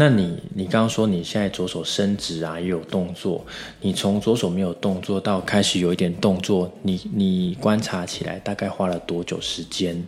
那你你刚刚说你现在左手伸直啊，也有动作，你从左手没有动作到开始有一点动作，你你观察起来大概花了多久时间？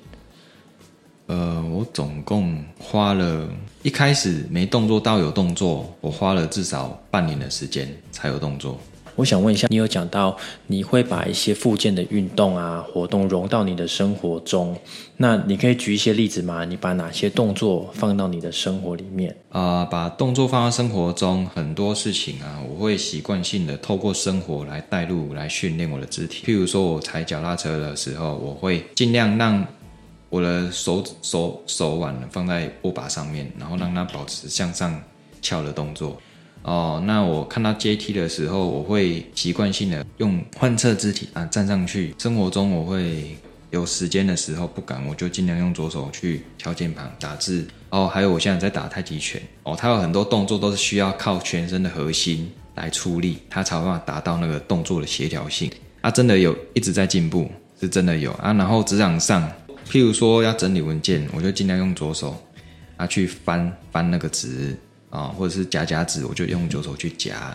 呃，我总共花了一开始没动作到有动作，我花了至少半年的时间才有动作。我想问一下，你有讲到你会把一些附件的运动啊活动融到你的生活中，那你可以举一些例子吗？你把哪些动作放到你的生活里面？啊，把动作放到生活中，很多事情啊，我会习惯性的透过生活来带入来训练我的肢体。譬如说我踩脚踏车的时候，我会尽量让我的手手手腕放在握把上面，然后让它保持向上翘的动作。哦，那我看到阶梯的时候，我会习惯性的用换侧肢体啊站上去。生活中我会有时间的时候不敢，我就尽量用左手去敲键盘打字。哦，还有我现在在打太极拳。哦，它有很多动作都是需要靠全身的核心来出力，它才有办法达到那个动作的协调性。啊，真的有一直在进步，是真的有啊。然后职场上，譬如说要整理文件，我就尽量用左手啊去翻翻那个纸。啊，或者是夹夹子，我就用左手去夹，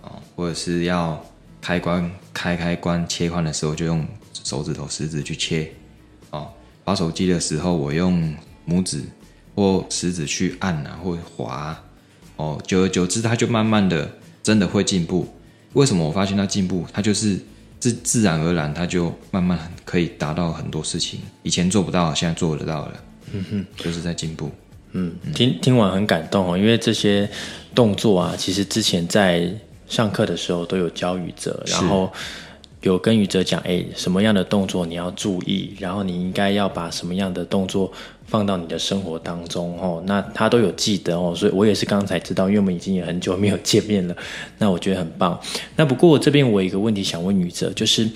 啊，或者是要开关开开关切换的时候，就用手指头食指去切，啊，滑手机的时候，我用拇指或食指去按啊，或滑，哦，久而久之，它就慢慢的真的会进步。为什么我发现它进步？它就是自自然而然，它就慢慢可以达到很多事情，以前做不到，现在做得到了，嗯哼，就是在进步。嗯，听听完很感动哦，因为这些动作啊，其实之前在上课的时候都有教宇哲，然后有跟宇哲讲，哎，什么样的动作你要注意，然后你应该要把什么样的动作放到你的生活当中哦，那他都有记得哦，所以我也是刚才知道，因为我们已经也很久没有见面了，那我觉得很棒。那不过这边我有一个问题想问宇哲，就是。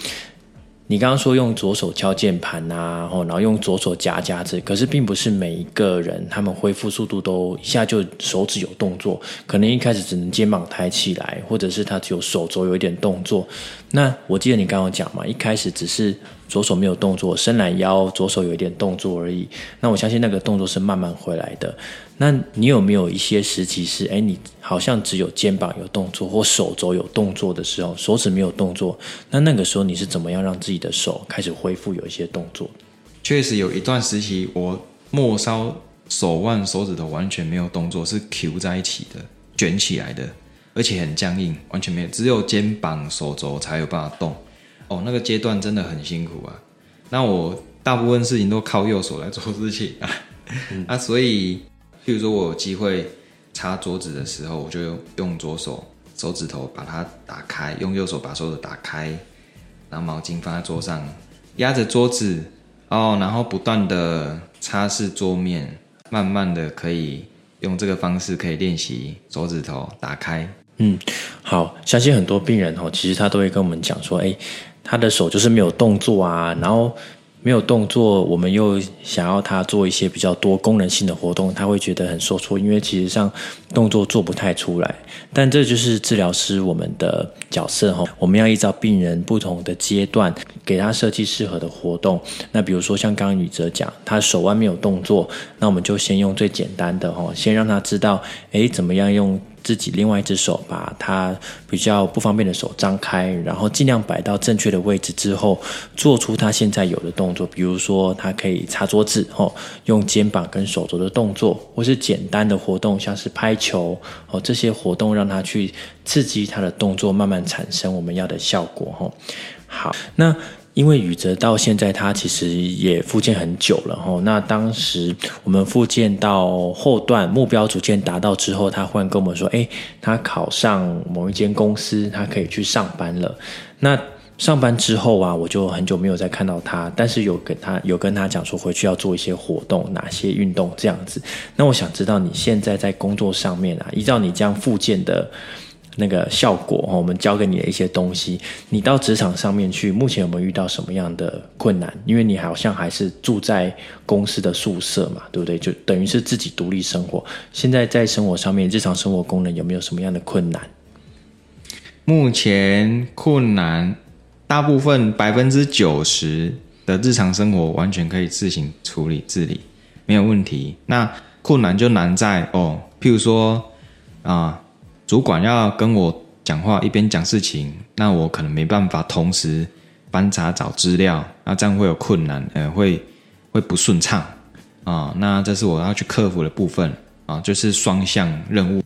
你刚刚说用左手敲键盘呐，然后用左手夹夹子，可是并不是每一个人他们恢复速度都一下就手指有动作，可能一开始只能肩膀抬起来，或者是他只有手肘有一点动作。那我记得你刚刚讲嘛，一开始只是。左手没有动作，伸懒腰，左手有一点动作而已。那我相信那个动作是慢慢回来的。那你有没有一些时期是，哎，你好像只有肩膀有动作或手肘有动作的时候，手指没有动作？那那个时候你是怎么样让自己的手开始恢复有一些动作？确实有一段时期，我末梢手腕手指头完全没有动作，是 Q 在一起的，卷起来的，而且很僵硬，完全没有，只有肩膀、手肘才有办法动。哦，那个阶段真的很辛苦啊。那我大部分事情都靠右手来做事情啊。啊，所以，譬如说我有机会擦桌子的时候，我就用左手手指头把它打开，用右手把手指打开，然后毛巾放在桌上，压着桌子哦，然后不断的擦拭桌面，慢慢的可以用这个方式可以练习手指头打开。嗯，好，相信很多病人哦，其实他都会跟我们讲说，哎。他的手就是没有动作啊，然后没有动作，我们又想要他做一些比较多功能性的活动，他会觉得很受挫，因为其实上动作做不太出来。但这就是治疗师我们的角色哈，我们要依照病人不同的阶段，给他设计适合的活动。那比如说像刚刚宇哲讲，他手腕没有动作，那我们就先用最简单的哈，先让他知道，哎，怎么样用。自己另外一只手把它比较不方便的手张开，然后尽量摆到正确的位置之后，做出他现在有的动作，比如说他可以擦桌子，哦，用肩膀跟手肘的动作，或是简单的活动，像是拍球，哦，这些活动让他去刺激他的动作，慢慢产生我们要的效果，哦。好，那。因为宇哲到现在他其实也复健很久了哈，那当时我们复健到后段目标逐渐达到之后，他忽然跟我们说：“哎，他考上某一间公司，他可以去上班了。”那上班之后啊，我就很久没有再看到他，但是有跟他有跟他讲说回去要做一些活动，哪些运动这样子。那我想知道你现在在工作上面啊，依照你这样复健的。那个效果我们教给你的一些东西，你到职场上面去，目前有没有遇到什么样的困难？因为你好像还是住在公司的宿舍嘛，对不对？就等于是自己独立生活。现在在生活上面，日常生活功能有没有什么样的困难？目前困难，大部分百分之九十的日常生活完全可以自行处理自理，没有问题。那困难就难在哦。譬如说啊，主管要跟我讲话，一边讲事情，那我可能没办法同时翻查找资料，那这样会有困难，呃，会会不顺畅啊。那这是我要去克服的部分啊，就是双向任务。